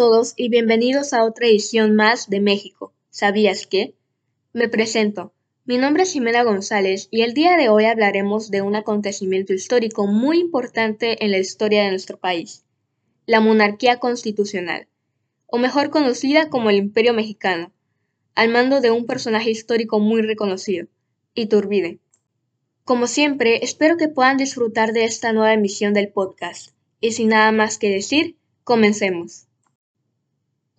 todos y bienvenidos a otra edición más de México. ¿Sabías qué? Me presento. Mi nombre es Jimena González y el día de hoy hablaremos de un acontecimiento histórico muy importante en la historia de nuestro país, la monarquía constitucional, o mejor conocida como el Imperio Mexicano, al mando de un personaje histórico muy reconocido, Iturbide. Como siempre, espero que puedan disfrutar de esta nueva emisión del podcast. Y sin nada más que decir, comencemos.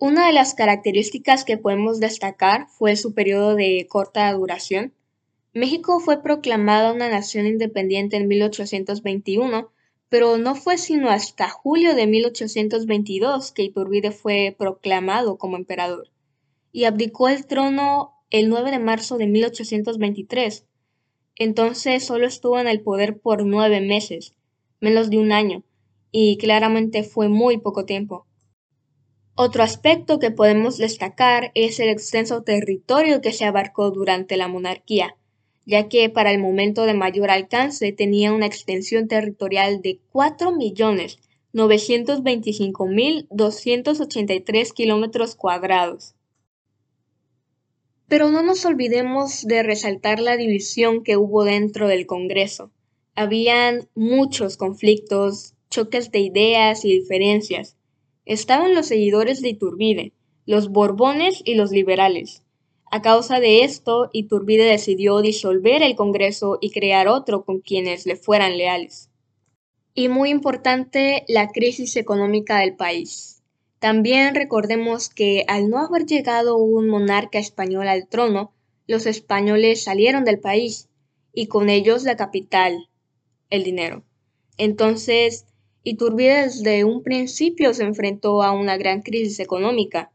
Una de las características que podemos destacar fue su periodo de corta duración. México fue proclamada una nación independiente en 1821, pero no fue sino hasta julio de 1822 que Iturbide fue proclamado como emperador y abdicó el trono el 9 de marzo de 1823. Entonces solo estuvo en el poder por nueve meses, menos de un año, y claramente fue muy poco tiempo. Otro aspecto que podemos destacar es el extenso territorio que se abarcó durante la monarquía, ya que para el momento de mayor alcance tenía una extensión territorial de 4.925.283 kilómetros cuadrados. Pero no nos olvidemos de resaltar la división que hubo dentro del Congreso. Habían muchos conflictos, choques de ideas y diferencias estaban los seguidores de Iturbide, los Borbones y los liberales. A causa de esto, Iturbide decidió disolver el Congreso y crear otro con quienes le fueran leales. Y muy importante, la crisis económica del país. También recordemos que al no haber llegado un monarca español al trono, los españoles salieron del país y con ellos la capital, el dinero. Entonces, Iturbide desde un principio se enfrentó a una gran crisis económica.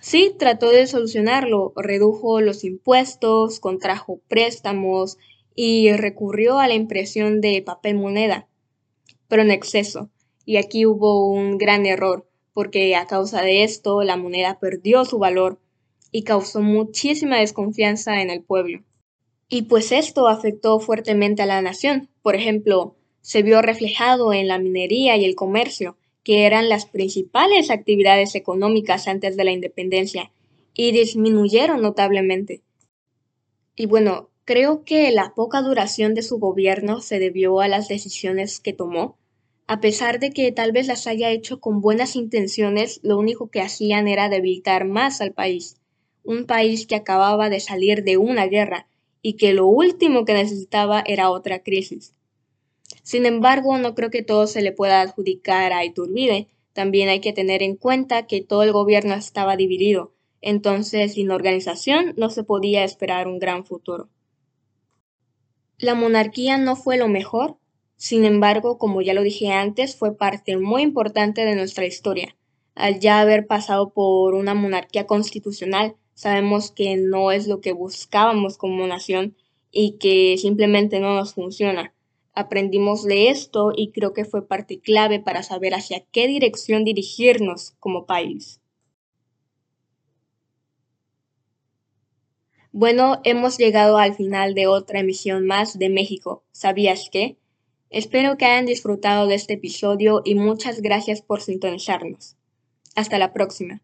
Sí, trató de solucionarlo, redujo los impuestos, contrajo préstamos y recurrió a la impresión de papel moneda, pero en exceso. Y aquí hubo un gran error, porque a causa de esto la moneda perdió su valor y causó muchísima desconfianza en el pueblo. Y pues esto afectó fuertemente a la nación. Por ejemplo, se vio reflejado en la minería y el comercio, que eran las principales actividades económicas antes de la independencia, y disminuyeron notablemente. Y bueno, creo que la poca duración de su gobierno se debió a las decisiones que tomó. A pesar de que tal vez las haya hecho con buenas intenciones, lo único que hacían era debilitar más al país, un país que acababa de salir de una guerra y que lo último que necesitaba era otra crisis. Sin embargo, no creo que todo se le pueda adjudicar a Iturbide. También hay que tener en cuenta que todo el gobierno estaba dividido, entonces sin organización no se podía esperar un gran futuro. La monarquía no fue lo mejor, sin embargo, como ya lo dije antes, fue parte muy importante de nuestra historia. Al ya haber pasado por una monarquía constitucional, sabemos que no es lo que buscábamos como nación y que simplemente no nos funciona. Aprendimos de esto y creo que fue parte clave para saber hacia qué dirección dirigirnos como país. Bueno, hemos llegado al final de otra emisión más de México. ¿Sabías qué? Espero que hayan disfrutado de este episodio y muchas gracias por sintonizarnos. Hasta la próxima.